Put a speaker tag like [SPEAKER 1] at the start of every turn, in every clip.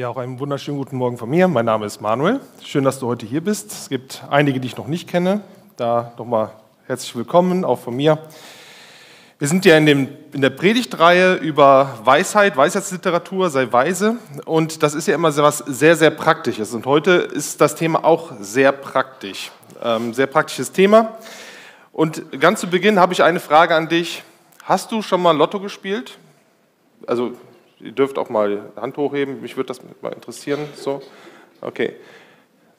[SPEAKER 1] Ja, auch einen wunderschönen guten Morgen von mir. Mein Name ist Manuel. Schön, dass du heute hier bist. Es gibt einige, die ich noch nicht kenne. Da nochmal herzlich willkommen, auch von mir. Wir sind ja in, dem, in der Predigtreihe über Weisheit, Weisheitsliteratur, sei weise. Und das ist ja immer was sehr, sehr Praktisches. Und heute ist das Thema auch sehr praktisch. Ähm, sehr praktisches Thema. Und ganz zu Beginn habe ich eine Frage an dich. Hast du schon mal Lotto gespielt? Also Ihr dürft auch mal Hand hochheben, mich würde das mal interessieren. So, okay.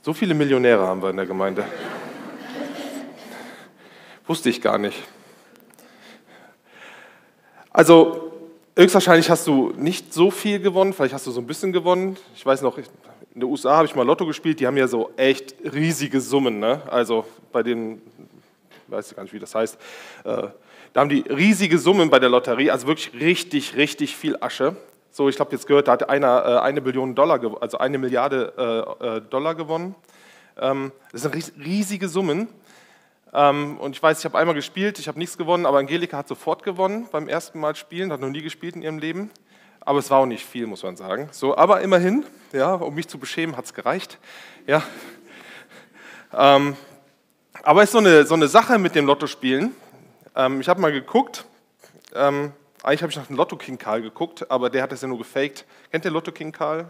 [SPEAKER 1] So viele Millionäre haben wir in der Gemeinde. Wusste ich gar nicht. Also, höchstwahrscheinlich hast du nicht so viel gewonnen, vielleicht hast du so ein bisschen gewonnen. Ich weiß noch, in den USA habe ich mal Lotto gespielt, die haben ja so echt riesige Summen. Ne? Also bei den, ich weiß gar nicht, wie das heißt, äh, da haben die riesige Summen bei der Lotterie, also wirklich richtig, richtig viel Asche. So, ich habe jetzt gehört, da hat einer äh, eine Billion Dollar, also eine Milliarde äh, äh, Dollar gewonnen. Ähm, das sind riesige Summen. Ähm, und ich weiß, ich habe einmal gespielt, ich habe nichts gewonnen, aber Angelika hat sofort gewonnen beim ersten Mal spielen, hat noch nie gespielt in ihrem Leben. Aber es war auch nicht viel, muss man sagen. So, aber immerhin, ja, um mich zu beschämen, hat es gereicht. Ja. Ähm, aber es ist so eine, so eine Sache mit dem Lottospielen. Ähm, ich habe mal geguckt, ähm, eigentlich habe ich nach dem Lotto King Karl geguckt, aber der hat das ja nur gefaked. Kennt ihr Lotto King Karl?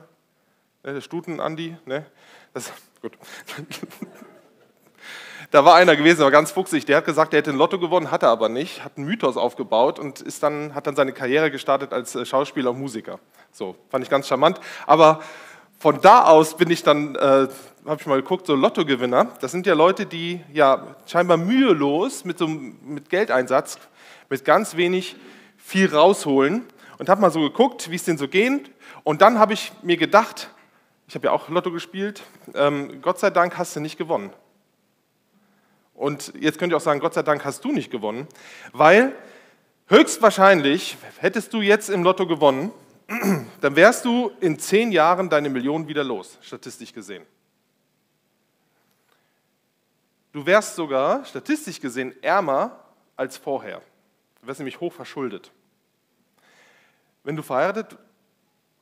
[SPEAKER 1] Ne, der Stuten Andi? Ne? Das, gut. da war einer gewesen, der war ganz fuchsig. Der hat gesagt, er hätte ein Lotto gewonnen, hat er aber nicht. Hat einen Mythos aufgebaut und ist dann, hat dann seine Karriere gestartet als äh, Schauspieler und Musiker. So, fand ich ganz charmant. Aber von da aus bin ich dann, äh, habe ich mal geguckt, so Lottogewinner. Das sind ja Leute, die ja scheinbar mühelos mit so mit Geldeinsatz, mit ganz wenig viel rausholen und habe mal so geguckt, wie es denn so geht. Und dann habe ich mir gedacht, ich habe ja auch Lotto gespielt, ähm, Gott sei Dank hast du nicht gewonnen. Und jetzt könnt ihr auch sagen, Gott sei Dank hast du nicht gewonnen, weil höchstwahrscheinlich hättest du jetzt im Lotto gewonnen, dann wärst du in zehn Jahren deine Millionen wieder los, statistisch gesehen. Du wärst sogar statistisch gesehen ärmer als vorher. Du wärst nämlich hoch verschuldet. Wenn du verheiratet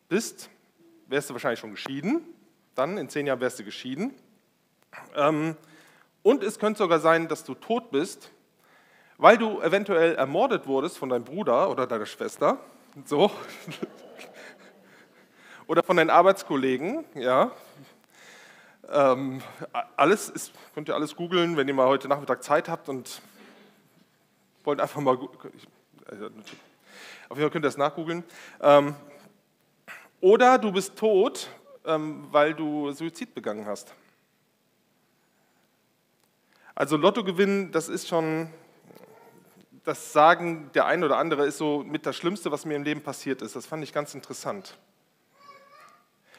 [SPEAKER 1] bist, wärst du wahrscheinlich schon geschieden. Dann in zehn Jahren wärst du geschieden. Ähm, und es könnte sogar sein, dass du tot bist, weil du eventuell ermordet wurdest von deinem Bruder oder deiner Schwester. So. Oder von deinen Arbeitskollegen. Ja. Ähm, alles ist, könnt ihr alles googeln, wenn ihr mal heute Nachmittag Zeit habt und wollt einfach mal. Also, auf jeden Fall könnt ihr das nachgoogeln. Ähm, oder du bist tot, ähm, weil du Suizid begangen hast. Also Lottogewinn, das ist schon, das Sagen der ein oder andere ist so mit das Schlimmste, was mir im Leben passiert ist. Das fand ich ganz interessant.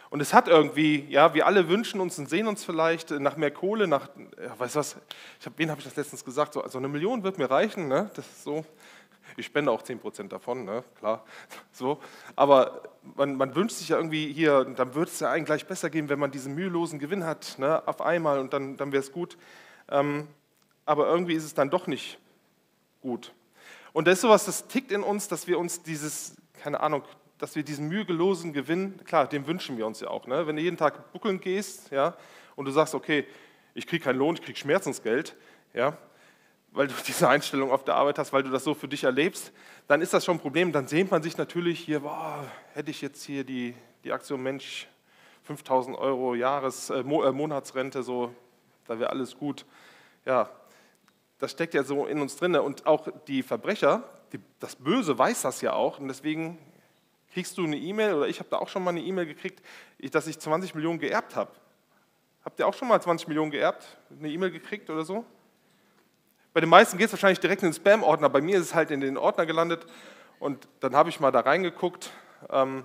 [SPEAKER 1] Und es hat irgendwie, ja, wir alle wünschen uns und sehen uns vielleicht nach mehr Kohle, nach, ja, weißt du was, ich hab, wen habe ich das letztens gesagt? So, also eine Million wird mir reichen, ne? Das ist so. Ich spende auch 10% davon, ne? klar. So. Aber man, man, wünscht sich ja irgendwie hier, dann würde es ja eigentlich gleich besser gehen, wenn man diesen mühelosen Gewinn hat, ne? auf einmal und dann, dann wäre es gut. Ähm, aber irgendwie ist es dann doch nicht gut. Und da ist sowas, das tickt in uns, dass wir uns dieses, keine Ahnung, dass wir diesen mühelosen Gewinn, klar, den wünschen wir uns ja auch. Ne? Wenn du jeden Tag buckeln gehst ja, und du sagst, okay, ich kriege keinen Lohn, ich kriege Schmerzensgeld, ja, weil du diese Einstellung auf der Arbeit hast, weil du das so für dich erlebst, dann ist das schon ein Problem. Dann sehnt man sich natürlich hier, boah, hätte ich jetzt hier die, die Aktion Mensch, 5000 Euro Jahres, äh, äh, Monatsrente, so, da wäre alles gut. Ja, das steckt ja so in uns drin. Und auch die Verbrecher, die, das Böse weiß das ja auch. Und deswegen kriegst du eine E-Mail, oder ich habe da auch schon mal eine E-Mail gekriegt, dass ich 20 Millionen geerbt habe. Habt ihr auch schon mal 20 Millionen geerbt? Eine E-Mail gekriegt oder so? Bei den meisten geht es wahrscheinlich direkt in den Spam-Ordner. Bei mir ist es halt in den Ordner gelandet. Und dann habe ich mal da reingeguckt. Ähm,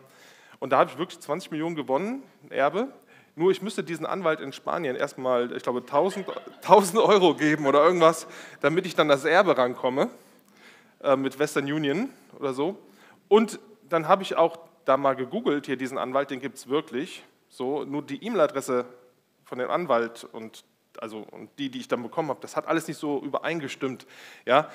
[SPEAKER 1] und da habe ich wirklich 20 Millionen gewonnen, Erbe. Nur ich müsste diesen Anwalt in Spanien erstmal, ich glaube, 1000, 1000 Euro geben oder irgendwas, damit ich dann das Erbe rankomme äh, mit Western Union oder so. Und dann habe ich auch da mal gegoogelt, hier diesen Anwalt, den gibt es wirklich. So, nur die E-Mail-Adresse von dem Anwalt und also und die, die ich dann bekommen habe, das hat alles nicht so übereingestimmt. Ja?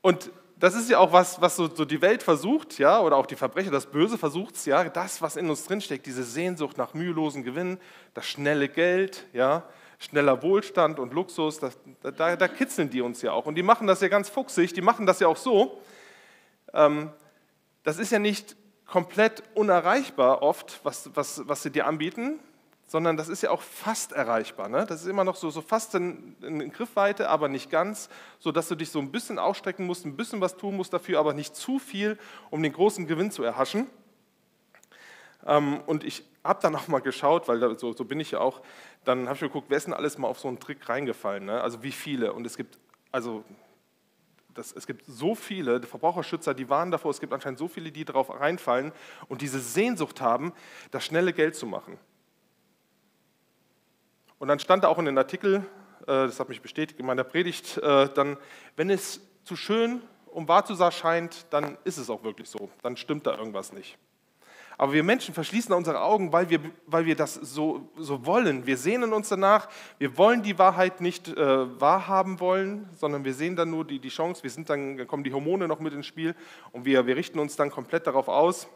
[SPEAKER 1] Und das ist ja auch was, was so, so, die Welt versucht, ja, oder auch die Verbrecher, das Böse versucht es, ja, das, was in uns drinsteckt, diese Sehnsucht nach mühelosen Gewinn, das schnelle Geld, ja, schneller Wohlstand und Luxus, das, da, da, kitzeln die uns ja auch. Und die machen das ja ganz fuchsig, die machen das ja auch so. Ähm, das ist ja nicht komplett unerreichbar oft, was, was, was sie dir anbieten, sondern das ist ja auch fast erreichbar. Ne? Das ist immer noch so, so fast in, in Griffweite, aber nicht ganz, sodass du dich so ein bisschen ausstrecken musst, ein bisschen was tun musst dafür, aber nicht zu viel, um den großen Gewinn zu erhaschen. Ähm, und ich habe dann auch mal geschaut, weil da, so, so, bin ich ja auch, dann habe ich geguckt, wer ist denn alles mal auf so einen Trick reingefallen? Ne? Also wie viele? Und es gibt, also das, es gibt so viele Verbraucherschützer, die warnen davor, es gibt anscheinend so viele, die darauf reinfallen und diese Sehnsucht haben, das schnelle Geld zu machen. Und dann stand da auch in den Artikel, äh, das hat mich bestätigt in meiner Predigt, äh, dann, wenn es zu schön, um wahr zu sein scheint, dann ist es auch wirklich so. Dann stimmt da irgendwas nicht. Aber wir Menschen verschließen unsere Augen, weil wir, weil wir das so, so wollen. Wir sehnen uns danach. Wir wollen die Wahrheit nicht äh, wahrhaben wollen, sondern wir sehen dann nur die, die Chance. Wir sind dann, dann kommen die Hormone noch mit ins Spiel und wir, wir richten uns dann komplett darauf aus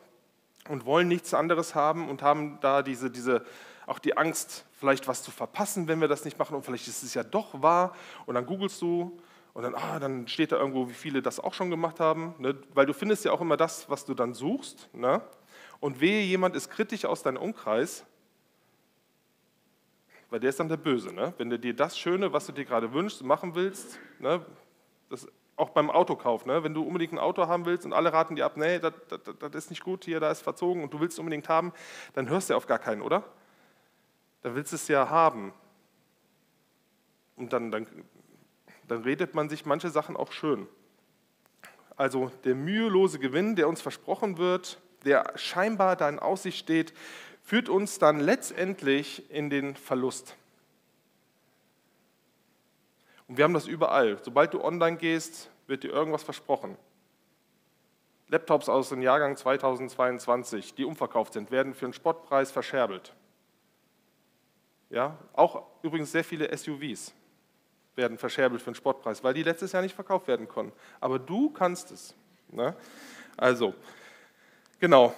[SPEAKER 1] und wollen nichts anderes haben und haben da diese, diese, auch die Angst, vielleicht was zu verpassen, wenn wir das nicht machen und vielleicht ist es ja doch wahr und dann googelst du und dann, ah, dann steht da irgendwo, wie viele das auch schon gemacht haben, ne? weil du findest ja auch immer das, was du dann suchst. Ne? Und wehe, jemand ist kritisch aus deinem Umkreis, weil der ist dann der Böse. Ne? Wenn du dir das Schöne, was du dir gerade wünschst, machen willst, ne? das auch beim Autokauf, ne? wenn du unbedingt ein Auto haben willst und alle raten dir ab, nee, das, ist nicht gut, hier, da ist verzogen und du willst es unbedingt haben, dann hörst du auf gar keinen, oder? Dann willst du es ja haben. Und dann, dann, dann redet man sich manche Sachen auch schön. Also der mühelose Gewinn, der uns versprochen wird, der scheinbar da in Aussicht steht, führt uns dann letztendlich in den Verlust. Und wir haben das überall. Sobald du online gehst, wird dir irgendwas versprochen. Laptops aus dem Jahrgang 2022, die umverkauft sind, werden für einen Spottpreis verscherbelt. Ja, auch übrigens sehr viele SUVs werden verscherbelt für einen Spottpreis, weil die letztes Jahr nicht verkauft werden konnten. Aber du kannst es. Ne? Also, Genau.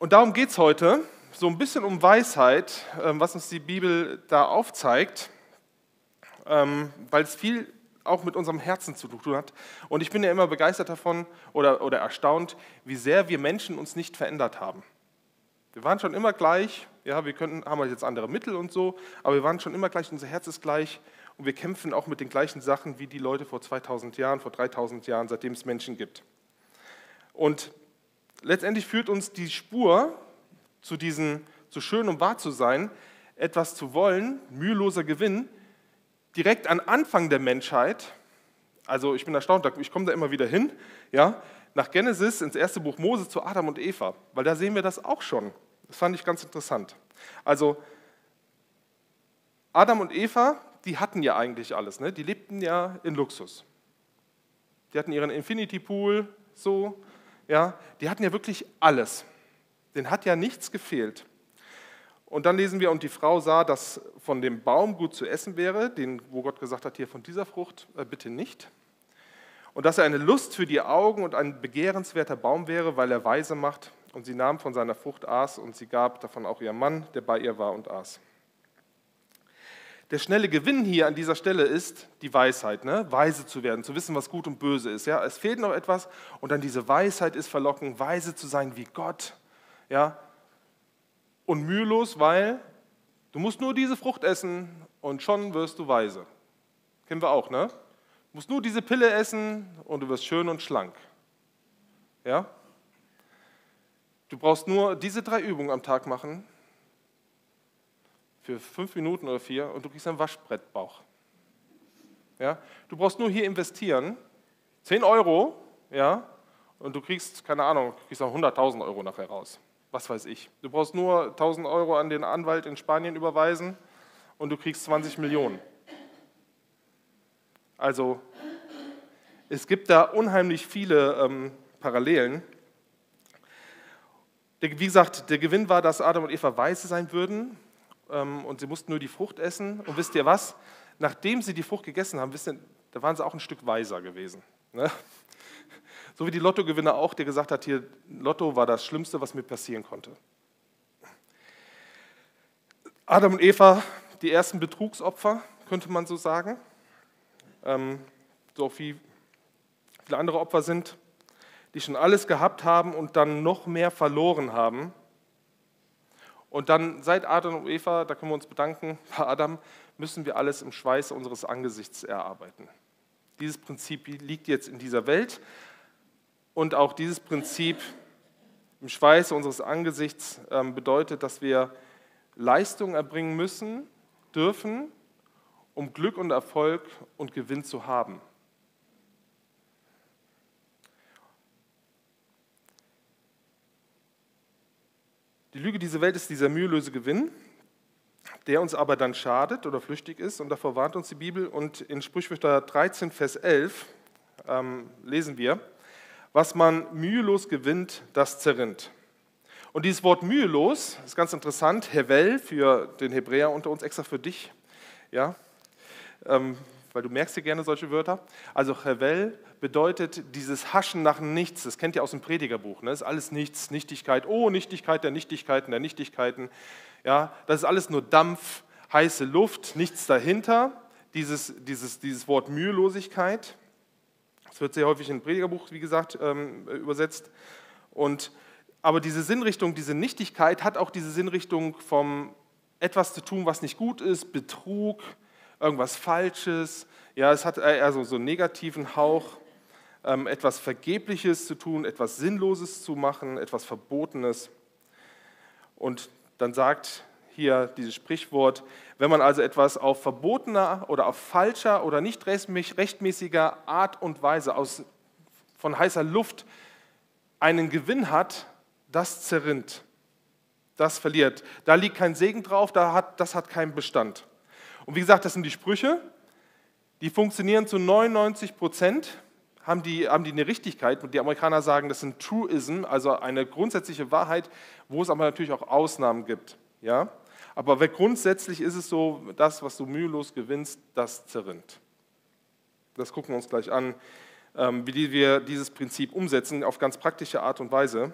[SPEAKER 1] Und darum geht es heute, so ein bisschen um Weisheit, ähm, was uns die Bibel da aufzeigt, ähm, weil es viel auch mit unserem Herzen zu tun hat. Und ich bin ja immer begeistert davon oder, oder erstaunt, wie sehr wir Menschen uns nicht verändert haben. Wir waren schon immer gleich, ja, wir können, haben halt jetzt andere Mittel und so, aber wir waren schon immer gleich, unser Herz ist gleich und wir kämpfen auch mit den gleichen Sachen wie die Leute vor 2000 Jahren, vor 3000 Jahren, seitdem es Menschen gibt. Und letztendlich führt uns die Spur zu diesem, zu schön um wahr zu sein, etwas zu wollen, müheloser Gewinn, direkt an Anfang der Menschheit. Also ich bin erstaunt, ich komme da immer wieder hin, ja, nach Genesis ins erste Buch Mose zu Adam und Eva, weil da sehen wir das auch schon. Das fand ich ganz interessant. Also Adam und Eva, die hatten ja eigentlich alles, ne? die lebten ja in Luxus. Die hatten ihren Infinity Pool, so, ja, die hatten ja wirklich alles. Den hat ja nichts gefehlt. Und dann lesen wir, und die Frau sah, dass von dem Baum gut zu essen wäre, den, wo Gott gesagt hat, hier von dieser Frucht äh, bitte nicht. Und dass er eine Lust für die Augen und ein begehrenswerter Baum wäre, weil er weise macht. Und sie nahm von seiner Frucht aß und sie gab davon auch ihrem Mann, der bei ihr war und aß. Der schnelle Gewinn hier an dieser Stelle ist die Weisheit, ne? weise zu werden, zu wissen, was gut und böse ist. Ja? Es fehlt noch etwas und dann diese Weisheit ist verlockend, weise zu sein wie Gott. Ja? Und mühelos, weil du musst nur diese Frucht essen und schon wirst du weise. Kennen wir auch, ne? Du musst nur diese Pille essen und du wirst schön und schlank. Ja? Du brauchst nur diese drei Übungen am Tag machen für fünf Minuten oder vier und du kriegst einen Waschbrettbauch. Ja? Du brauchst nur hier investieren, 10 Euro, ja, und du kriegst, keine Ahnung, kriegst auch 100.000 Euro nachher raus. Was weiß ich. Du brauchst nur 1.000 Euro an den Anwalt in Spanien überweisen und du kriegst 20 Millionen. Also es gibt da unheimlich viele ähm, Parallelen. Wie gesagt, der Gewinn war, dass Adam und Eva weise sein würden ähm, und sie mussten nur die Frucht essen. Und wisst ihr was? Nachdem sie die Frucht gegessen haben, wisst ihr, da waren sie auch ein Stück weiser gewesen. Ne? So wie die Lottogewinner auch, der gesagt hat, hier, Lotto war das Schlimmste, was mir passieren konnte. Adam und Eva, die ersten Betrugsopfer, könnte man so sagen. Ähm, so wie viele andere Opfer sind, die schon alles gehabt haben und dann noch mehr verloren haben. Und dann seit Adam und Eva, da können wir uns bedanken, bei Adam, müssen wir alles im Schweiße unseres Angesichts erarbeiten. Dieses Prinzip liegt jetzt in dieser Welt und auch dieses Prinzip im Schweiße unseres Angesichts ähm, bedeutet, dass wir Leistung erbringen müssen, dürfen, um Glück und Erfolg und Gewinn zu haben. Die Lüge dieser Welt ist dieser mühelöse Gewinn, der uns aber dann schadet oder flüchtig ist. Und davor warnt uns die Bibel. Und in Sprichwörter 13, Vers 11 ähm, lesen wir, was man mühelos gewinnt, das zerrinnt. Und dieses Wort mühelos ist ganz interessant. Hevel für den Hebräer unter uns, extra für dich. Ja, ähm, weil du merkst dir gerne solche Wörter. Also Hevel bedeutet dieses Haschen nach nichts. Das kennt ihr aus dem Predigerbuch. Ne? Das ist alles nichts, Nichtigkeit. Oh, Nichtigkeit der Nichtigkeiten, der Nichtigkeiten. Ja, das ist alles nur Dampf, heiße Luft, nichts dahinter. Dieses, dieses, dieses Wort Mühelosigkeit. Das wird sehr häufig in Predigerbuch, wie gesagt, ähm, übersetzt. Und, aber diese Sinnrichtung, diese Nichtigkeit hat auch diese Sinnrichtung vom etwas zu tun, was nicht gut ist, Betrug, irgendwas Falsches. Ja, es hat also so einen negativen Hauch, ähm, etwas Vergebliches zu tun, etwas Sinnloses zu machen, etwas Verbotenes. Und dann sagt hier dieses Sprichwort, wenn man also etwas auf verbotener oder auf falscher oder nicht rechtmäßiger Art und Weise aus, von heißer Luft einen Gewinn hat, das zerrinnt, das verliert. Da liegt kein Segen drauf, da hat, das hat keinen Bestand. Und wie gesagt, das sind die Sprüche, die funktionieren zu 99 Prozent, haben die, haben die eine Richtigkeit. Und die Amerikaner sagen, das sind Truism, also eine grundsätzliche Wahrheit, wo es aber natürlich auch Ausnahmen gibt. Ja? Aber grundsätzlich ist es so, das, was du mühelos gewinnst, das zerrinnt. Das gucken wir uns gleich an, ähm, wie wir dieses Prinzip umsetzen, auf ganz praktische Art und Weise.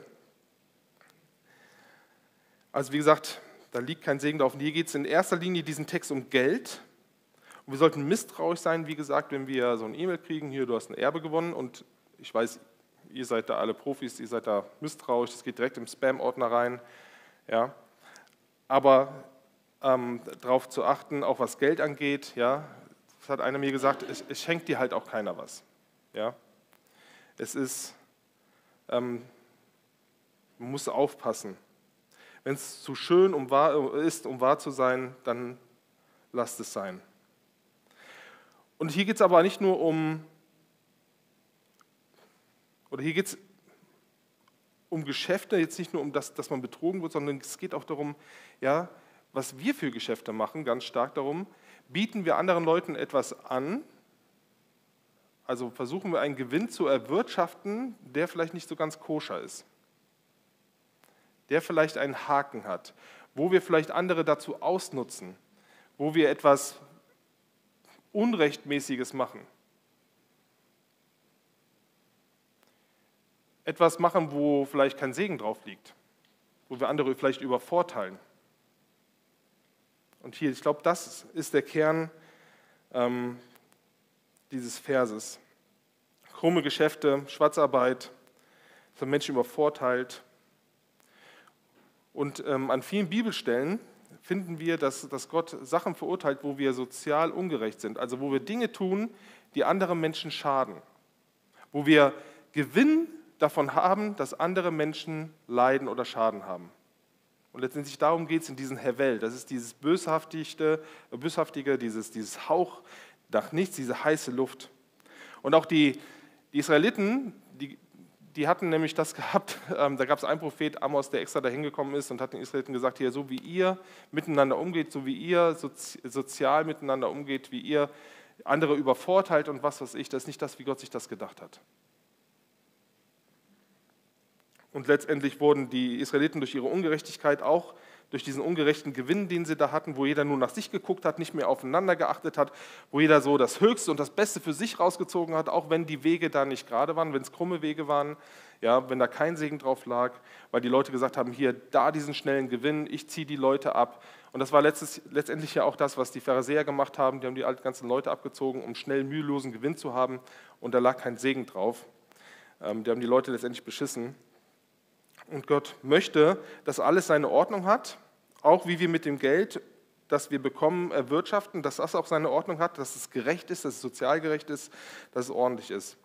[SPEAKER 1] Also wie gesagt, da liegt kein Segen drauf. Hier geht es in erster Linie diesen Text um Geld. Und wir sollten misstrauisch sein, wie gesagt, wenn wir so ein E-Mail kriegen, hier, du hast ein Erbe gewonnen und ich weiß, ihr seid da alle Profis, ihr seid da misstrauisch, das geht direkt im Spam-Ordner rein. Ja. Aber ähm, darauf zu achten, auch was Geld angeht, ja, das hat einer mir gesagt, es, es schenkt dir halt auch keiner was. Ja. Es ist, ähm, man muss aufpassen. Wenn es zu schön um wahr, ist, um wahr zu sein, dann lasst es sein. Und hier geht es aber nicht nur um, oder hier geht es um Geschäfte, jetzt nicht nur um das, dass man betrogen wird, sondern es geht auch darum, ja, was wir für Geschäfte machen, ganz stark darum, bieten wir anderen Leuten etwas an, also versuchen wir einen Gewinn zu erwirtschaften, der vielleicht nicht so ganz koscher ist der vielleicht einen Haken hat, wo wir vielleicht andere dazu ausnutzen, wo wir etwas Unrechtmäßiges machen. Etwas machen, wo vielleicht kein Segen drauf liegt, wo wir andere vielleicht übervorteilen. Und hier, ich glaube, das ist der Kern ähm, dieses Verses. Krumme Geschäfte, Schwarzarbeit, von Menschen übervorteilt, und ähm, an vielen Bibelstellen finden wir, dass, dass Gott Sachen verurteilt, wo wir sozial ungerecht sind, also wo wir Dinge tun, die anderen Menschen schaden, wo wir Gewinn davon haben, dass andere Menschen leiden oder Schaden haben. Und letztendlich darum geht es in diesem Hevel. Das ist dieses Böshaftige, Böshaftige dieses, dieses Hauch nach nichts, diese heiße Luft. Und auch die, die Israeliten, die, die hatten nämlich das gehabt, ähm, da gab es einen Prophet, Amos, der extra dahin gekommen ist und hat den Israeliten gesagt, hier, so wie ihr miteinander umgeht, so wie ihr sozi sozial miteinander umgeht, wie ihr andere übervorteilt und was weiß ich, das ist nicht das, wie Gott sich das gedacht hat. Und letztendlich wurden die Israeliten durch ihre Ungerechtigkeit auch durch diesen ungerechten Gewinn, den sie da hatten, wo jeder nur nach sich geguckt hat, nicht mehr aufeinander geachtet hat, wo jeder so das Höchste und das Beste für sich rausgezogen hat, auch wenn die Wege da nicht gerade waren, wenn es krumme Wege waren, ja, wenn da kein Segen drauf lag, weil die Leute gesagt haben, hier, da diesen schnellen Gewinn, ich ziehe die Leute ab. Und das war letztes, letztendlich ja auch das, was die Pharisäer gemacht haben, die haben die ganzen Leute abgezogen, um schnell mühelosen Gewinn zu haben und da lag kein Segen drauf. Ähm, die haben die Leute letztendlich beschissen. Und Gott möchte, dass alles seine Ordnung hat, auch wie wir mit dem Geld, das wir bekommen, erwirtschaften, dass das auch seine Ordnung hat, dass es gerecht ist, dass es sozial gerecht ist, dass es ordentlich ist.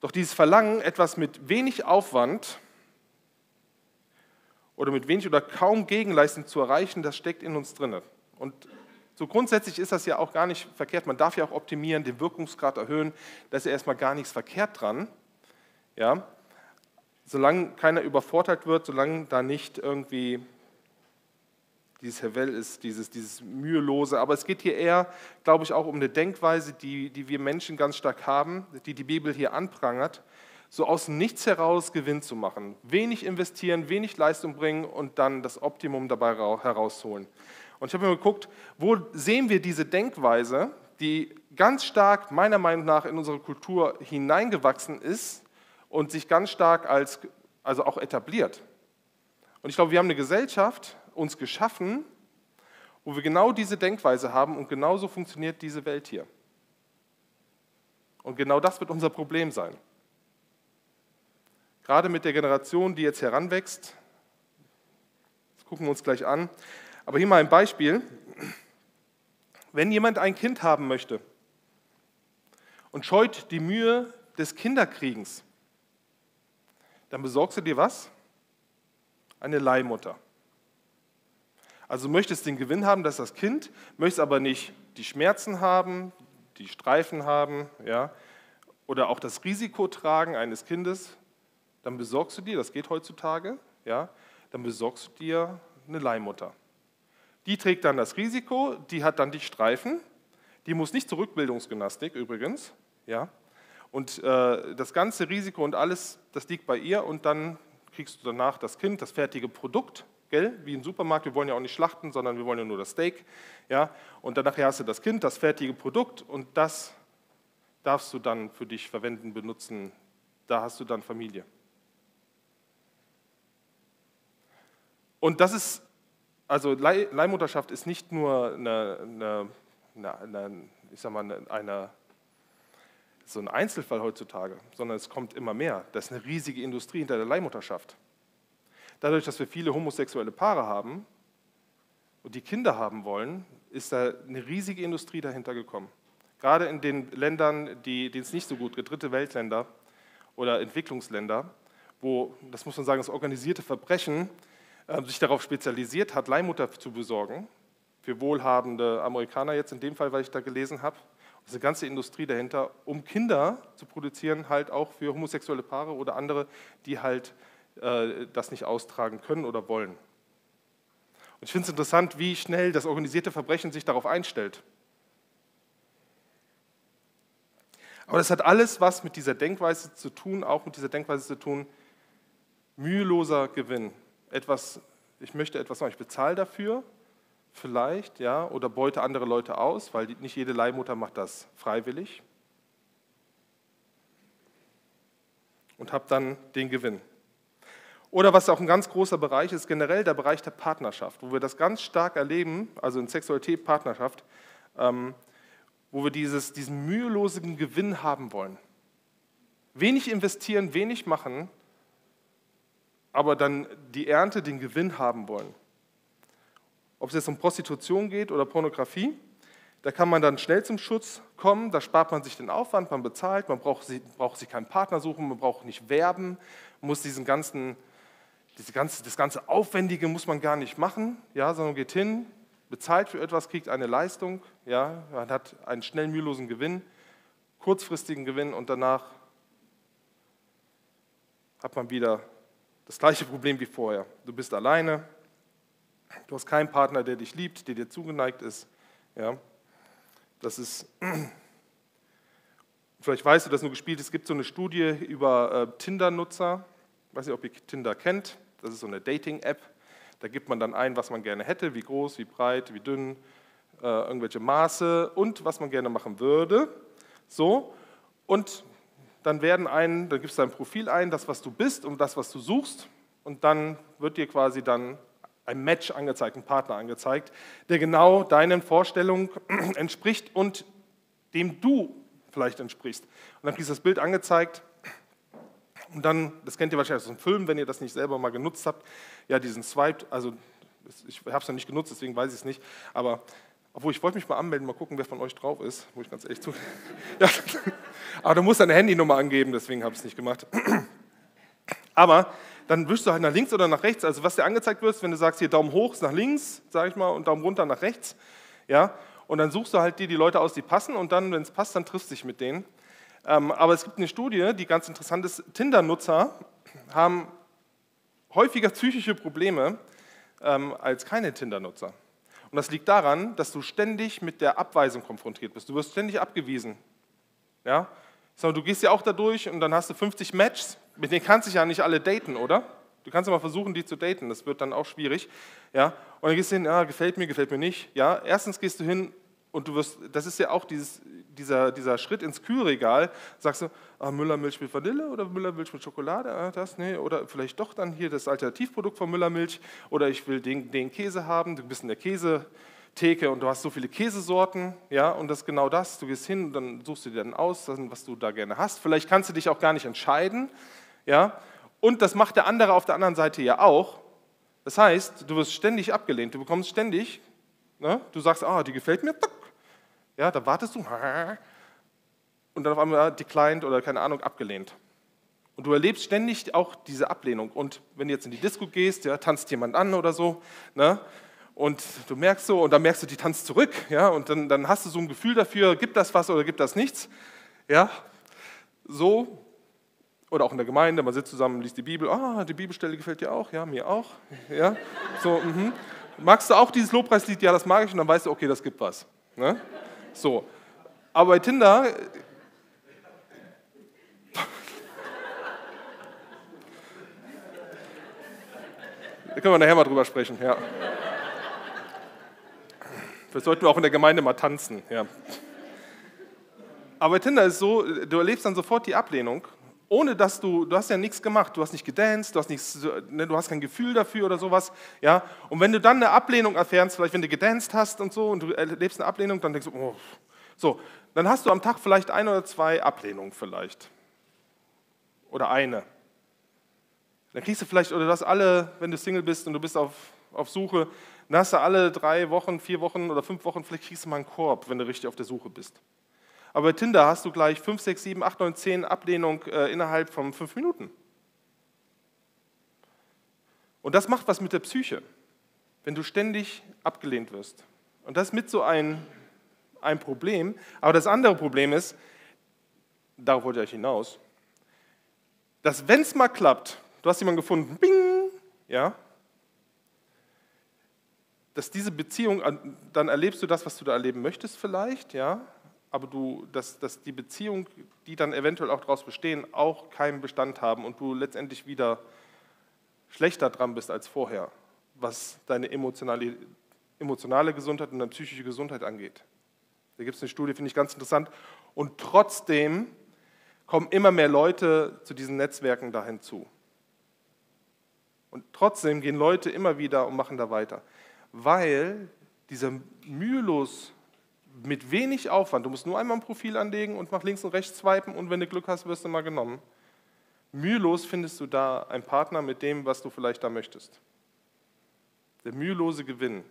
[SPEAKER 1] Doch dieses Verlangen, etwas mit wenig Aufwand oder mit wenig oder kaum Gegenleistung zu erreichen, das steckt in uns drin. Und so grundsätzlich ist das ja auch gar nicht verkehrt. Man darf ja auch optimieren, den Wirkungsgrad erhöhen. Da ist ja erstmal gar nichts verkehrt dran. Ja? Solange keiner übervorteilt wird, solange da nicht irgendwie dieses Hevel ist, dieses, dieses Mühelose. Aber es geht hier eher, glaube ich, auch um eine Denkweise, die, die wir Menschen ganz stark haben, die die Bibel hier anprangert, so aus nichts heraus Gewinn zu machen. Wenig investieren, wenig Leistung bringen und dann das Optimum dabei herausholen. Und ich habe mir geguckt, wo sehen wir diese Denkweise, die ganz stark meiner Meinung nach in unsere Kultur hineingewachsen ist und sich ganz stark als, also auch etabliert. Und ich glaube, wir haben eine Gesellschaft uns geschaffen, wo wir genau diese Denkweise haben und genauso funktioniert diese Welt hier. Und genau das wird unser Problem sein. Gerade mit der Generation, die jetzt heranwächst, das gucken wir uns gleich an. Aber hier mal ein Beispiel. Wenn jemand ein Kind haben möchte und scheut die Mühe des Kinderkriegens, dann besorgst du dir was? Eine Leihmutter. Also möchtest den Gewinn haben, dass das Kind, möchtest aber nicht die Schmerzen haben, die Streifen haben, ja, oder auch das Risiko tragen eines Kindes, dann besorgst du dir, das geht heutzutage, ja, dann besorgst du dir eine Leihmutter. Die trägt dann das Risiko, die hat dann die Streifen, die muss nicht zur Rückbildungsgymnastik übrigens, ja, und äh, das ganze Risiko und alles, das liegt bei ihr und dann kriegst du danach das Kind, das fertige Produkt, gell? wie im Supermarkt. Wir wollen ja auch nicht schlachten, sondern wir wollen ja nur das Steak. Ja? Und dann nachher hast du das Kind, das fertige Produkt und das darfst du dann für dich verwenden, benutzen. Da hast du dann Familie. Und das ist, also Leihmutterschaft ist nicht nur eine, eine, eine, eine ich sag mal, eine so ein Einzelfall heutzutage, sondern es kommt immer mehr. Das ist eine riesige Industrie hinter der Leihmutterschaft. Dadurch, dass wir viele homosexuelle Paare haben und die Kinder haben wollen, ist da eine riesige Industrie dahinter gekommen. Gerade in den Ländern, die, denen es nicht so gut geht, dritte Weltländer oder Entwicklungsländer, wo, das muss man sagen, das organisierte Verbrechen äh, sich darauf spezialisiert hat, Leihmutter zu besorgen, für wohlhabende Amerikaner jetzt in dem Fall, weil ich da gelesen habe, diese ganze Industrie dahinter, um Kinder zu produzieren, halt auch für homosexuelle Paare oder andere, die halt äh, das nicht austragen können oder wollen. Und ich finde es interessant, wie schnell das organisierte Verbrechen sich darauf einstellt. Aber das hat alles was mit dieser Denkweise zu tun, auch mit dieser Denkweise zu tun, müheloser Gewinn. Etwas, ich möchte etwas machen, ich bezahle dafür, vielleicht, ja, oder beute andere Leute aus, weil nicht jede Leihmutter macht das freiwillig. Und habe dann den Gewinn. Oder was auch ein ganz großer Bereich ist, generell der Bereich der Partnerschaft, wo wir das ganz stark erleben, also in Sexualität, Partnerschaft, ähm, wo wir dieses, diesen mühelosen Gewinn haben wollen. Wenig investieren, wenig machen, aber dann die Ernte, den Gewinn haben wollen. Ob es jetzt um Prostitution geht oder Pornografie, da kann man dann schnell zum Schutz kommen, da spart man sich den Aufwand, man bezahlt, man braucht, braucht sich keinen Partner suchen, man braucht nicht werben, muss diesen ganzen, diese ganze, das ganze Aufwendige muss man gar nicht machen, ja, sondern geht hin, bezahlt für etwas, kriegt eine Leistung, ja, man hat einen schnell mühelosen Gewinn, kurzfristigen Gewinn und danach hat man wieder das gleiche Problem wie vorher. Du bist alleine, Du hast keinen Partner, der dich liebt, der dir zugeneigt ist. Ja, das ist, vielleicht weißt du, dass nur gespielt. Es gibt so eine Studie über äh, Tinder-Nutzer. Ich weiß nicht, ob ihr Tinder kennt. Das ist so eine Dating-App. Da gibt man dann ein, was man gerne hätte, wie groß, wie breit, wie dünn, äh, irgendwelche Maße und was man gerne machen würde. So, und dann werden ein, dann gibst du dein Profil ein, das, was du bist und das, was du suchst, und dann wird dir quasi dann ein Match angezeigt, ein Partner angezeigt, der genau deinen Vorstellungen entspricht und dem du vielleicht entsprichst. Und dann kriegst du das Bild angezeigt und dann, das kennt ihr wahrscheinlich aus einem Film, wenn ihr das nicht selber mal genutzt habt, ja, diesen Swipe, also ich habe es noch nicht genutzt, deswegen weiß ich es nicht, aber obwohl ich wollte mich mal anmelden, mal gucken, wer von euch drauf ist, muss ich ganz ehrlich zu. Ja, aber du musst deine Handynummer angeben, deswegen habe ich es nicht gemacht. Aber dann wischst du halt nach links oder nach rechts. Also was dir angezeigt wird, wenn du sagst, hier Daumen hoch ist nach links, sage ich mal, und Daumen runter nach rechts. Ja? Und dann suchst du halt dir die Leute aus, die passen und dann, wenn es passt, dann triffst du dich mit denen. Ähm, aber es gibt eine Studie, die ganz interessant ist, Tinder-Nutzer haben häufiger psychische Probleme ähm, als keine Tinder-Nutzer. Und das liegt daran, dass du ständig mit der Abweisung konfrontiert bist. Du wirst ständig abgewiesen. Ja? Du gehst ja auch da durch und dann hast du 50 Matches, mit denen kannst du ja nicht alle daten, oder? Du kannst ja mal versuchen, die zu daten, das wird dann auch schwierig. Ja? Und dann gehst du hin, ja, gefällt mir, gefällt mir nicht. Ja? Erstens gehst du hin und du wirst, das ist ja auch dieses, dieser, dieser Schritt ins Kühlregal, sagst du, ah, Müllermilch mit Vanille oder Müllermilch mit Schokolade, ah, das, nee, oder vielleicht doch dann hier das Alternativprodukt von Müllermilch oder ich will den, den Käse haben, du bist in der Käsetheke und du hast so viele Käsesorten, ja, und das ist genau das, du gehst hin und dann suchst du dir dann aus, was du da gerne hast. Vielleicht kannst du dich auch gar nicht entscheiden, ja, und das macht der andere auf der anderen Seite ja auch. Das heißt, du wirst ständig abgelehnt, du bekommst ständig, ne, du sagst, ah, die gefällt mir, ja, da wartest du. Und dann auf einmal declined oder keine Ahnung, abgelehnt. Und du erlebst ständig auch diese Ablehnung. Und wenn du jetzt in die Disco gehst, ja, tanzt jemand an oder so, ne, und du merkst so, und dann merkst du, die tanzt zurück, ja, und dann, dann hast du so ein Gefühl dafür, gibt das was oder gibt das nichts, ja, so, oder auch in der Gemeinde, man sitzt zusammen, liest die Bibel, ah, die Bibelstelle gefällt dir auch, ja, mir auch, ja, so, mhm. magst du auch dieses Lobpreislied, ja, das mag ich, und dann weißt du, okay, das gibt was, ne? so, aber bei Tinder Da können wir nachher mal drüber sprechen, ja. Vielleicht sollten wir auch in der Gemeinde mal tanzen, ja. Aber bei Tinder ist so, du erlebst dann sofort die Ablehnung, ohne dass du, du hast ja nichts gemacht, du hast nicht gedanced, du hast, nichts, ne, du hast kein Gefühl dafür oder sowas, ja. Und wenn du dann eine Ablehnung erfährst, vielleicht wenn du gedanced hast und so und du erlebst eine Ablehnung, dann denkst du, oh, so, dann hast du am Tag vielleicht ein oder zwei Ablehnungen vielleicht. Oder eine. Dann kriegst du vielleicht, oder du hast alle, wenn du Single bist und du bist auf, auf Suche, dann hast du alle drei Wochen, vier Wochen oder fünf Wochen, vielleicht kriegst du mal einen Korb, wenn du richtig auf der Suche bist. Aber bei Tinder hast du gleich fünf, sechs, sieben, acht, neun, zehn Ablehnung äh, innerhalb von fünf Minuten. Und das macht was mit der Psyche, wenn du ständig abgelehnt wirst. Und das ist mit so ein, ein Problem. Aber das andere Problem ist, darauf wollte ich hinaus, dass wenn es mal klappt, du hast jemanden gefunden, bing, ja, dass diese Beziehung, dann erlebst du das, was du da erleben möchtest vielleicht, ja, aber du, dass, dass die Beziehung, die dann eventuell auch daraus bestehen, auch keinen Bestand haben und du letztendlich wieder schlechter dran bist als vorher, was deine emotionale, emotionale Gesundheit und deine psychische Gesundheit angeht. Da gibt es eine Studie, finde ich ganz interessant. Und trotzdem kommen immer mehr Leute zu diesen Netzwerken dahin zu. Und trotzdem gehen Leute immer wieder und machen da weiter, weil dieser mühelos mit wenig Aufwand, du musst nur einmal ein Profil anlegen und nach links und rechts swipen und wenn du Glück hast, wirst du mal genommen. Mühelos findest du da einen Partner mit dem, was du vielleicht da möchtest. Der mühelose Gewinn,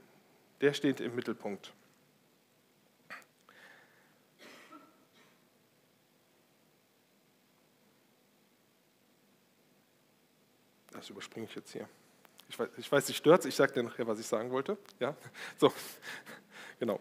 [SPEAKER 1] der steht im Mittelpunkt. Das überspringe ich jetzt hier. Ich weiß, ich weiß dich stört ich sage dir nachher, was ich sagen wollte. Ja? So, genau.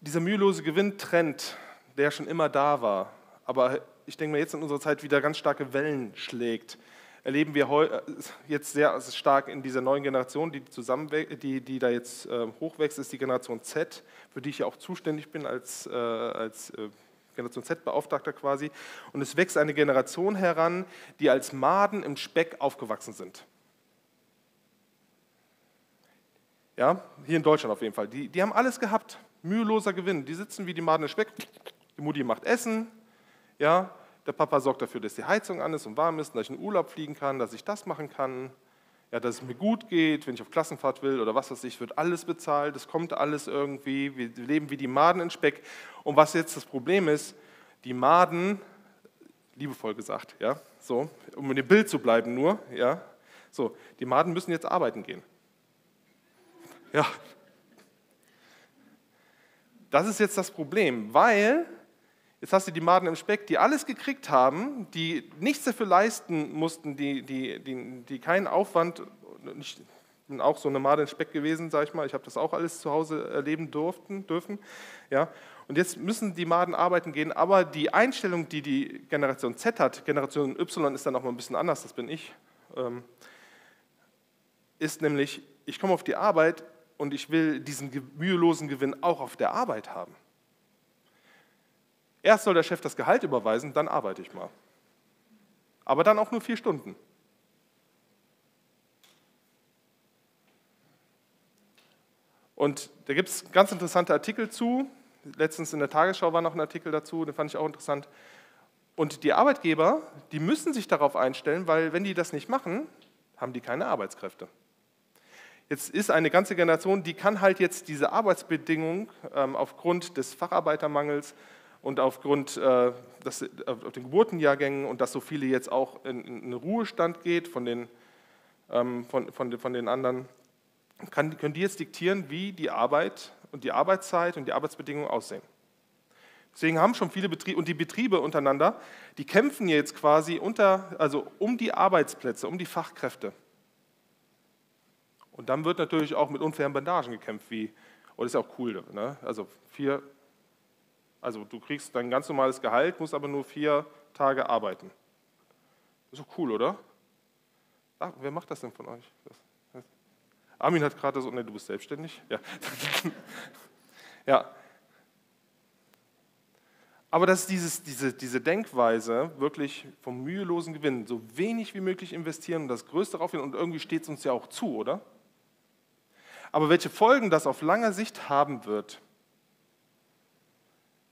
[SPEAKER 1] Dieser mühelose Gewinntrend, der schon immer da war, aber ich denke mir jetzt in unserer Zeit wieder ganz starke Wellen schlägt, erleben wir äh, jetzt sehr stark in dieser neuen Generation, die, zusammen, die, die da jetzt äh, hochwächst, ist die Generation Z, für die ich ja auch zuständig bin als, äh, als Generation Z-Beauftragter quasi. Und es wächst eine Generation heran, die als Maden im Speck aufgewachsen sind. Ja, hier in Deutschland auf jeden Fall. Die, die haben alles gehabt. Müheloser Gewinn. Die sitzen wie die Maden im Speck. Die Mutti macht Essen. Ja, der Papa sorgt dafür, dass die Heizung an ist und warm ist, dass ich in Urlaub fliegen kann, dass ich das machen kann ja, dass es mir gut geht, wenn ich auf Klassenfahrt will oder was weiß ich, wird alles bezahlt, es kommt alles irgendwie, wir leben wie die Maden in Speck. Und was jetzt das Problem ist, die Maden, liebevoll gesagt, ja, so, um in dem Bild zu bleiben nur, ja, so, die Maden müssen jetzt arbeiten gehen. Ja. Das ist jetzt das Problem, weil Jetzt hast du die Maden im Speck, die alles gekriegt haben, die nichts dafür leisten mussten, die, die, die, die keinen Aufwand, ich bin auch so eine Made im Speck gewesen, sag ich mal, ich habe das auch alles zu Hause erleben durften, dürfen. Ja. Und jetzt müssen die Maden arbeiten gehen, aber die Einstellung, die die Generation Z hat, Generation Y ist dann auch mal ein bisschen anders, das bin ich, ähm, ist nämlich, ich komme auf die Arbeit und ich will diesen mühelosen Gewinn auch auf der Arbeit haben. Erst soll der Chef das Gehalt überweisen, dann arbeite ich mal. Aber dann auch nur vier Stunden. Und da gibt es ganz interessante Artikel zu. Letztens in der Tagesschau war noch ein Artikel dazu, den fand ich auch interessant. Und die Arbeitgeber, die müssen sich darauf einstellen, weil wenn die das nicht machen, haben die keine Arbeitskräfte. Jetzt ist eine ganze Generation, die kann halt jetzt diese Arbeitsbedingungen ähm, aufgrund des Facharbeitermangels und aufgrund äh, das, auf den Geburtenjahrgängen und dass so viele jetzt auch in, in Ruhestand geht von den, ähm, von, von, von den anderen, kann, können die jetzt diktieren, wie die Arbeit und die Arbeitszeit und die Arbeitsbedingungen aussehen. Deswegen haben schon viele Betriebe und die Betriebe untereinander, die kämpfen jetzt quasi unter, also um die Arbeitsplätze, um die Fachkräfte. Und dann wird natürlich auch mit unfairen Bandagen gekämpft, wie, oh, das ist auch cool, ne? also vier also du kriegst dein ganz normales Gehalt, musst aber nur vier Tage arbeiten. Das ist doch cool, oder? Ach, wer macht das denn von euch? Das. Armin hat gerade so, ne, du bist selbstständig. Ja. ja. Aber dass dieses, diese, diese Denkweise wirklich vom mühelosen Gewinn so wenig wie möglich investieren und das Größte raufgehen und irgendwie steht es uns ja auch zu, oder? Aber welche Folgen das auf lange Sicht haben wird,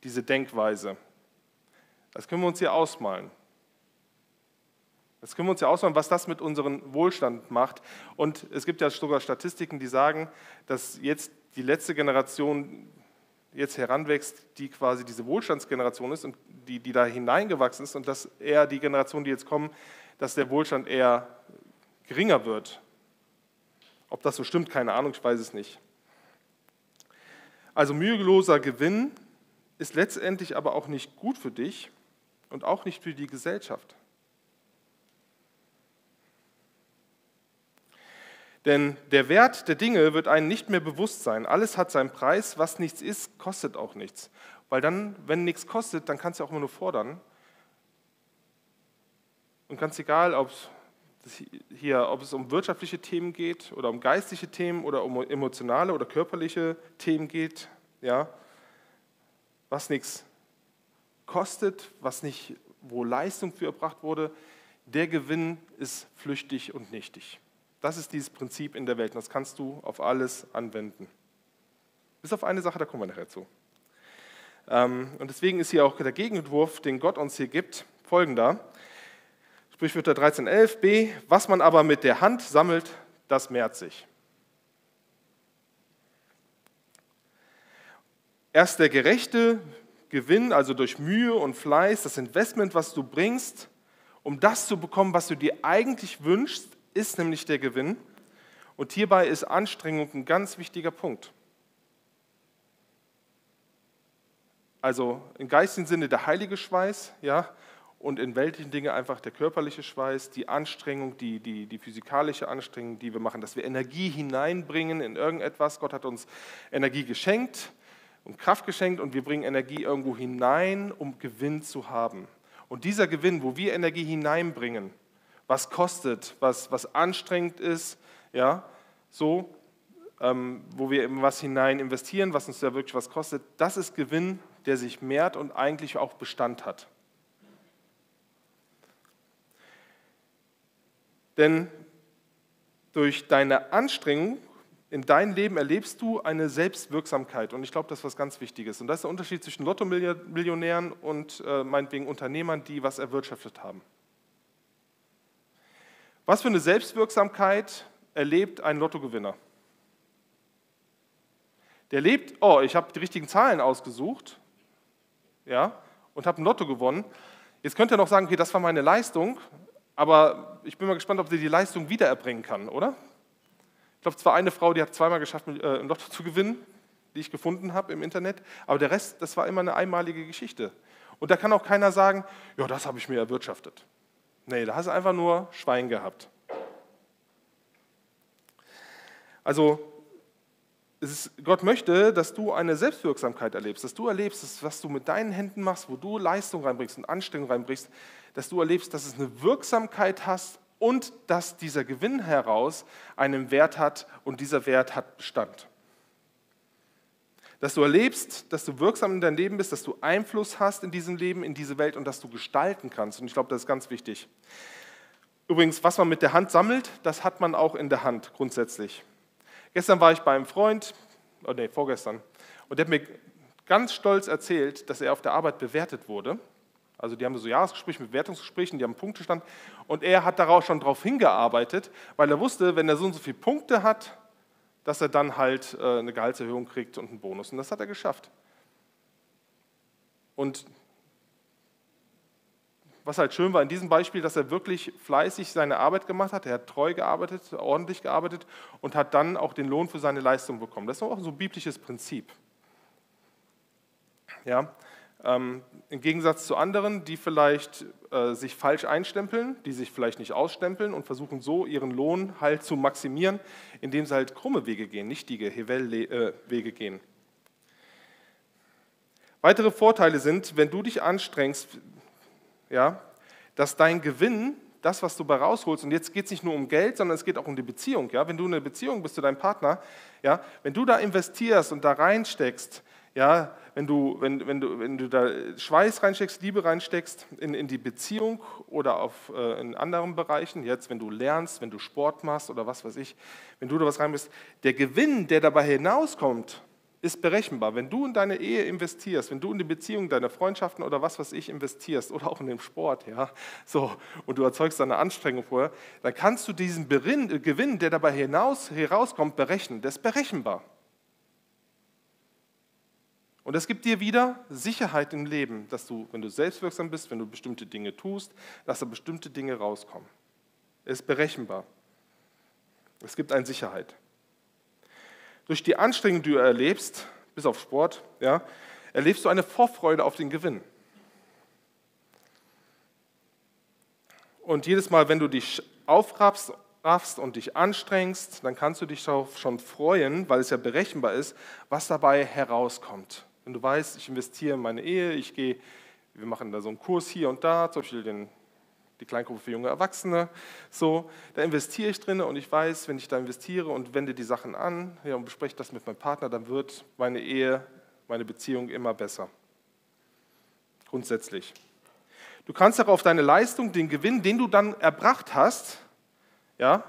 [SPEAKER 1] diese Denkweise. Das können wir uns hier ausmalen. Das können wir uns ja ausmalen, was das mit unserem Wohlstand macht. Und es gibt ja sogar Statistiken, die sagen, dass jetzt die letzte Generation jetzt heranwächst, die quasi diese Wohlstandsgeneration ist und die, die da hineingewachsen ist und dass eher die Generation, die jetzt kommen, dass der Wohlstand eher geringer wird. Ob das so stimmt, keine Ahnung, ich weiß es nicht. Also müheloser Gewinn ist letztendlich aber auch nicht gut für dich und auch nicht für die Gesellschaft. Denn der Wert der Dinge wird einem nicht mehr bewusst sein. Alles hat seinen Preis, was nichts ist, kostet auch nichts. Weil dann, wenn nichts kostet, dann kannst du auch immer nur fordern. Und ganz egal, ob es, hier, ob es um wirtschaftliche Themen geht oder um geistliche Themen oder um emotionale oder körperliche Themen geht, ja, was nichts kostet, was nicht, wo Leistung für erbracht wurde, der Gewinn ist flüchtig und nichtig. Das ist dieses Prinzip in der Welt und das kannst du auf alles anwenden. Bis auf eine Sache, da kommen wir nachher zu. Ähm, und deswegen ist hier auch der Gegenentwurf, den Gott uns hier gibt, folgender. Sprichwörter 13.11b, was man aber mit der Hand sammelt, das mehrt sich. Erst der gerechte Gewinn, also durch Mühe und Fleiß, das Investment, was du bringst, um das zu bekommen, was du dir eigentlich wünschst, ist nämlich der Gewinn. Und hierbei ist Anstrengung ein ganz wichtiger Punkt. Also im geistigen Sinne der heilige Schweiß, ja, und in weltlichen Dingen einfach der körperliche Schweiß, die Anstrengung, die, die, die physikalische Anstrengung, die wir machen, dass wir Energie hineinbringen in irgendetwas. Gott hat uns Energie geschenkt und Kraft geschenkt und wir bringen Energie irgendwo hinein, um Gewinn zu haben. Und dieser Gewinn, wo wir Energie hineinbringen, was kostet, was, was anstrengend ist, ja, so, ähm, wo wir eben was hinein investieren, was uns da wirklich was kostet, das ist Gewinn, der sich mehrt und eigentlich auch Bestand hat. Denn durch deine Anstrengung in deinem Leben erlebst du eine Selbstwirksamkeit. Und ich glaube, das ist was ganz Wichtiges. Und das ist der Unterschied zwischen Lotto-Millionären und äh, meinetwegen Unternehmern, die was erwirtschaftet haben. Was für eine Selbstwirksamkeit erlebt ein Lottogewinner? Der lebt, oh, ich habe die richtigen Zahlen ausgesucht, ja, und habe ein Lotto gewonnen. Jetzt könnt ihr noch sagen, okay, das war meine Leistung, aber ich bin mal gespannt, ob sie die Leistung wiedererbringen kann, oder? Ich glaube, es war eine Frau, die hat zweimal geschafft, äh, ein Lotto zu gewinnen, die ich gefunden habe im Internet, aber der Rest, das war immer eine einmalige Geschichte. Und da kann auch keiner sagen, ja, das habe ich mir erwirtschaftet. Nee, da hast du einfach nur Schwein gehabt. Also ist, Gott möchte, dass du eine Selbstwirksamkeit erlebst, dass du erlebst, dass, was du mit deinen Händen machst, wo du Leistung reinbringst und Anstrengung reinbringst, dass du erlebst, dass es eine Wirksamkeit hast und dass dieser Gewinn heraus einen Wert hat und dieser Wert hat Bestand. Dass du erlebst, dass du wirksam in deinem Leben bist, dass du Einfluss hast in diesem Leben, in diese Welt und dass du gestalten kannst. Und ich glaube, das ist ganz wichtig. Übrigens, was man mit der Hand sammelt, das hat man auch in der Hand grundsätzlich. Gestern war ich bei einem Freund, oh nee, vorgestern, und der hat mir ganz stolz erzählt, dass er auf der Arbeit bewertet wurde. Also die haben so Jahresgespräche mit Bewertungsgesprächen, die haben Punktestand und er hat darauf schon darauf hingearbeitet, weil er wusste, wenn er so und so viele Punkte hat, dass er dann halt äh, eine Gehaltserhöhung kriegt und einen Bonus. Und das hat er geschafft. Und was halt schön war in diesem Beispiel, dass er wirklich fleißig seine Arbeit gemacht hat. Er hat treu gearbeitet, ordentlich gearbeitet und hat dann auch den Lohn für seine Leistung bekommen. Das ist auch so ein biblisches Prinzip. Ja, ähm, Im Gegensatz zu anderen, die vielleicht äh, sich falsch einstempeln, die sich vielleicht nicht ausstempeln und versuchen so ihren Lohn halt zu maximieren, indem sie halt krumme Wege gehen, nichtige Hevel-Wege gehen. Weitere Vorteile sind, wenn du dich anstrengst, ja, dass dein Gewinn, das, was du bei rausholst, und jetzt geht es nicht nur um Geld, sondern es geht auch um die Beziehung. Ja? Wenn du in einer Beziehung bist zu deinem Partner, ja, wenn du da investierst und da reinsteckst, ja, wenn, du, wenn, wenn, du, wenn du da Schweiß reinsteckst, Liebe reinsteckst in, in die Beziehung oder auf, äh, in anderen Bereichen, jetzt wenn du lernst, wenn du Sport machst oder was weiß ich, wenn du da was rein bist, der Gewinn, der dabei hinauskommt, ist berechenbar. Wenn du in deine Ehe investierst, wenn du in die Beziehung deiner Freundschaften oder was weiß ich investierst oder auch in den Sport, ja, so, und du erzeugst eine Anstrengung vorher, dann kannst du diesen Gewinn, der dabei hinaus, herauskommt, berechnen. Das ist berechenbar. Und das gibt dir wieder Sicherheit im Leben, dass du, wenn du selbstwirksam bist, wenn du bestimmte Dinge tust, dass da bestimmte Dinge rauskommen. Es ist berechenbar. Es gibt eine Sicherheit. Durch die Anstrengung, die du erlebst, bis auf Sport, ja, erlebst du eine Vorfreude auf den Gewinn. Und jedes Mal, wenn du dich aufraffst und dich anstrengst, dann kannst du dich darauf schon freuen, weil es ja berechenbar ist, was dabei herauskommt. Wenn du weißt, ich investiere in meine Ehe, ich gehe, wir machen da so einen Kurs hier und da, zum Beispiel den die Kleingruppe für junge Erwachsene. So, da investiere ich drin und ich weiß, wenn ich da investiere und wende die Sachen an ja, und bespreche das mit meinem Partner, dann wird meine Ehe, meine Beziehung immer besser. Grundsätzlich. Du kannst auch auf deine Leistung, den Gewinn, den du dann erbracht hast, ja,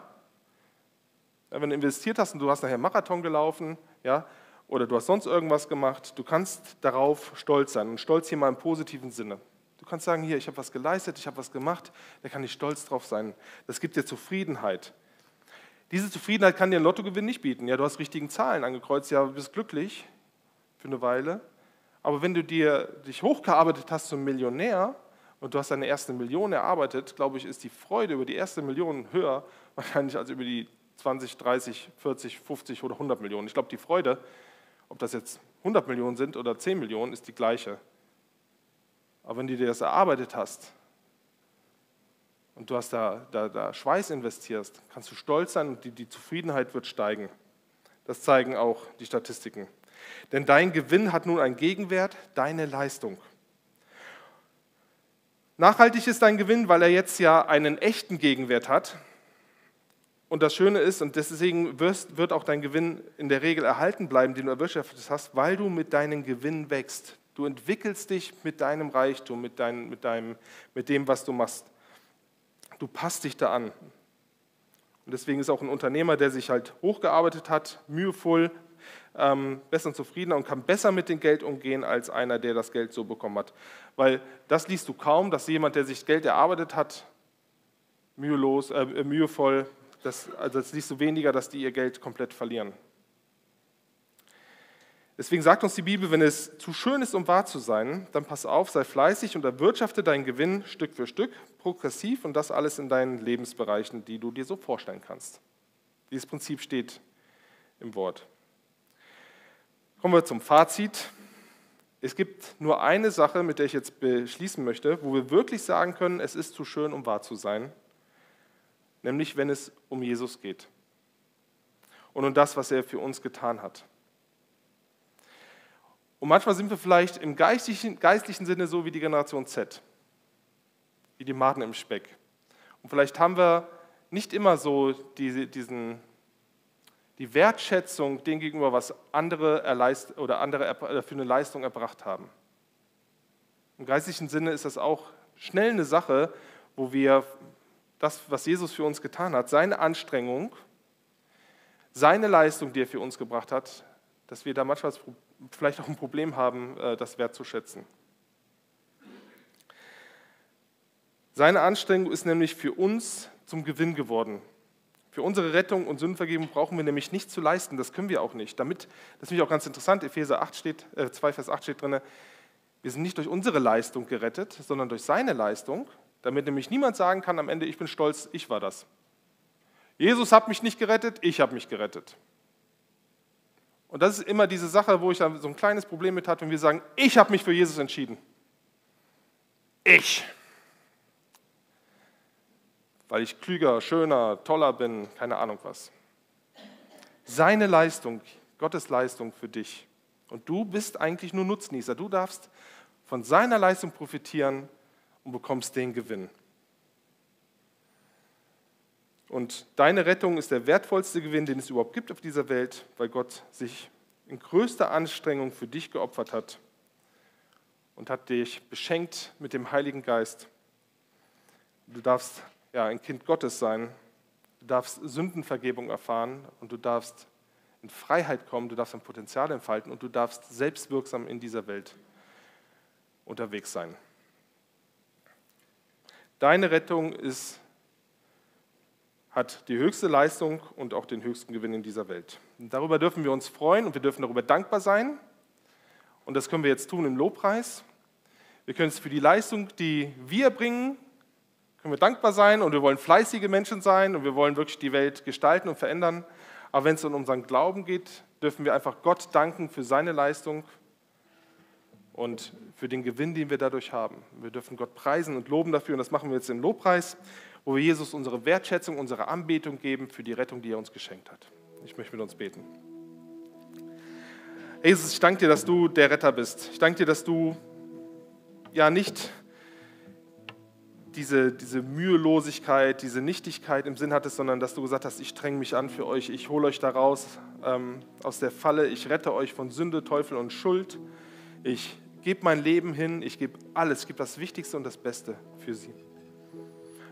[SPEAKER 1] wenn du investiert hast und du hast nachher Marathon gelaufen, ja, oder du hast sonst irgendwas gemacht, du kannst darauf stolz sein. Und stolz hier mal im positiven Sinne. Kannst sagen, hier, ich habe was geleistet, ich habe was gemacht, da kann ich stolz drauf sein. Das gibt dir Zufriedenheit. Diese Zufriedenheit kann dir ein Lottogewinn nicht bieten. Ja, du hast richtigen Zahlen angekreuzt, ja, du bist glücklich für eine Weile. Aber wenn du dir, dich hochgearbeitet hast zum Millionär und du hast deine erste Million erarbeitet, glaube ich, ist die Freude über die erste Million höher wahrscheinlich als über die 20, 30, 40, 50 oder 100 Millionen. Ich glaube, die Freude, ob das jetzt 100 Millionen sind oder 10 Millionen, ist die gleiche. Aber wenn du dir das erarbeitet hast und du hast da, da, da Schweiß investierst, kannst du stolz sein und die, die Zufriedenheit wird steigen. Das zeigen auch die Statistiken. Denn dein Gewinn hat nun einen Gegenwert, deine Leistung. Nachhaltig ist dein Gewinn, weil er jetzt ja einen echten Gegenwert hat. Und das Schöne ist, und deswegen wirst, wird auch dein Gewinn in der Regel erhalten bleiben, den du erwirtschaftet hast, weil du mit deinem Gewinn wächst. Du entwickelst dich mit deinem Reichtum, mit, dein, mit, deinem, mit dem, was du machst. Du passt dich da an. Und deswegen ist auch ein Unternehmer, der sich halt hochgearbeitet hat, mühevoll, ähm, besser und zufriedener und kann besser mit dem Geld umgehen als einer, der das Geld so bekommen hat. Weil das liest du kaum, dass jemand, der sich Geld erarbeitet hat, mühelos, äh, mühevoll, das, also das liest du weniger, dass die ihr Geld komplett verlieren. Deswegen sagt uns die Bibel, wenn es zu schön ist, um wahr zu sein, dann pass auf, sei fleißig und erwirtschafte deinen Gewinn Stück für Stück, progressiv und das alles in deinen Lebensbereichen, die du dir so vorstellen kannst. Dieses Prinzip steht im Wort. Kommen wir zum Fazit. Es gibt nur eine Sache, mit der ich jetzt beschließen möchte, wo wir wirklich sagen können, es ist zu schön, um wahr zu sein, nämlich wenn es um Jesus geht und um das, was er für uns getan hat. Und manchmal sind wir vielleicht im geistlichen, geistlichen Sinne so wie die Generation Z, wie die Maden im Speck. Und vielleicht haben wir nicht immer so diese, diesen, die Wertschätzung dem gegenüber, was andere, erleist, oder andere für eine Leistung erbracht haben. Im geistlichen Sinne ist das auch schnell eine Sache, wo wir das, was Jesus für uns getan hat, seine Anstrengung, seine Leistung, die er für uns gebracht hat, dass wir da manchmal vielleicht auch ein Problem haben, äh, das wertzuschätzen. Seine Anstrengung ist nämlich für uns zum Gewinn geworden. Für unsere Rettung und Sündenvergebung brauchen wir nämlich nichts zu leisten, das können wir auch nicht. Damit, das ist nämlich auch ganz interessant, Epheser 8 steht, äh 2 Vers 8 steht drin, wir sind nicht durch unsere Leistung gerettet, sondern durch seine Leistung, damit nämlich niemand sagen kann am Ende, ich bin stolz, ich war das. Jesus hat mich nicht gerettet, ich habe mich gerettet. Und das ist immer diese Sache, wo ich so ein kleines Problem mit hatte, wenn wir sagen, ich habe mich für Jesus entschieden. Ich. Weil ich klüger, schöner, toller bin, keine Ahnung was. Seine Leistung, Gottes Leistung für dich. Und du bist eigentlich nur Nutznießer. Du darfst von seiner Leistung profitieren und bekommst den Gewinn. Und deine Rettung ist der wertvollste Gewinn, den es überhaupt gibt auf dieser Welt, weil Gott sich in größter Anstrengung für dich geopfert hat und hat dich beschenkt mit dem Heiligen Geist. Du darfst ja ein Kind Gottes sein, du darfst Sündenvergebung erfahren und du darfst in Freiheit kommen, du darfst ein Potenzial entfalten und du darfst selbstwirksam in dieser Welt unterwegs sein. Deine Rettung ist hat die höchste Leistung und auch den höchsten Gewinn in dieser Welt. Und darüber dürfen wir uns freuen und wir dürfen darüber dankbar sein. Und das können wir jetzt tun im Lobpreis. Wir können es für die Leistung, die wir bringen, können wir dankbar sein und wir wollen fleißige Menschen sein und wir wollen wirklich die Welt gestalten und verändern. Aber wenn es um unseren Glauben geht, dürfen wir einfach Gott danken für seine Leistung und für den Gewinn, den wir dadurch haben. Wir dürfen Gott preisen und loben dafür und das machen wir jetzt im Lobpreis wo wir Jesus unsere Wertschätzung, unsere Anbetung geben für die Rettung, die er uns geschenkt hat. Ich möchte mit uns beten. Jesus, ich danke dir, dass du der Retter bist. Ich danke dir, dass du ja nicht diese, diese Mühelosigkeit, diese Nichtigkeit im Sinn hattest, sondern dass du gesagt hast, ich streng mich an für euch, ich hole euch da raus ähm, aus der Falle, ich rette euch von Sünde, Teufel und Schuld. Ich gebe mein Leben hin, ich gebe alles, ich gebe das Wichtigste und das Beste für sie.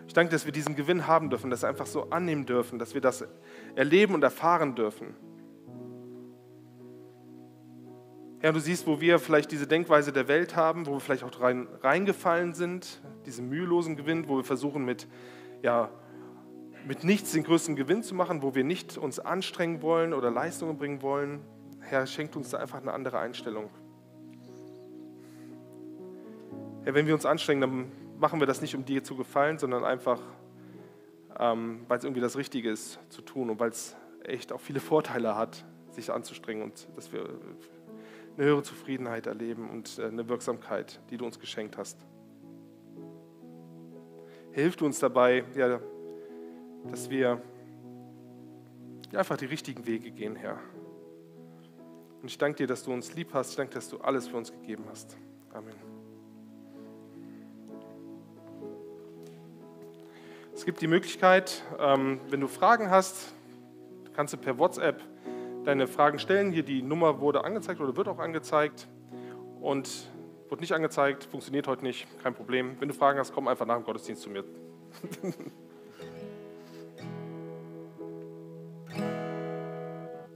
[SPEAKER 1] Ich danke, dass wir diesen Gewinn haben dürfen, dass wir einfach so annehmen dürfen, dass wir das erleben und erfahren dürfen. Herr, du siehst, wo wir vielleicht diese Denkweise der Welt haben, wo wir vielleicht auch rein, reingefallen sind, diesen mühelosen Gewinn, wo wir versuchen mit, ja, mit nichts den größten Gewinn zu machen, wo wir nicht uns anstrengen wollen oder Leistungen bringen wollen. Herr, schenkt uns da einfach eine andere Einstellung. Herr, wenn wir uns anstrengen, dann machen wir das nicht, um dir zu gefallen, sondern einfach, ähm, weil es irgendwie das Richtige ist zu tun und weil es echt auch viele Vorteile hat, sich anzustrengen und dass wir eine höhere Zufriedenheit erleben und äh, eine Wirksamkeit, die du uns geschenkt hast. Hilf du uns dabei, ja, dass wir ja, einfach die richtigen Wege gehen, Herr. Und ich danke dir, dass du uns lieb hast. Ich danke, dass du alles für uns gegeben hast. Amen. Es gibt die Möglichkeit, ähm, wenn du Fragen hast, kannst du per WhatsApp deine Fragen stellen. Hier die Nummer wurde angezeigt oder wird auch angezeigt. Und Wurde nicht angezeigt, funktioniert heute nicht, kein Problem. Wenn du Fragen hast, komm einfach nach dem Gottesdienst zu mir.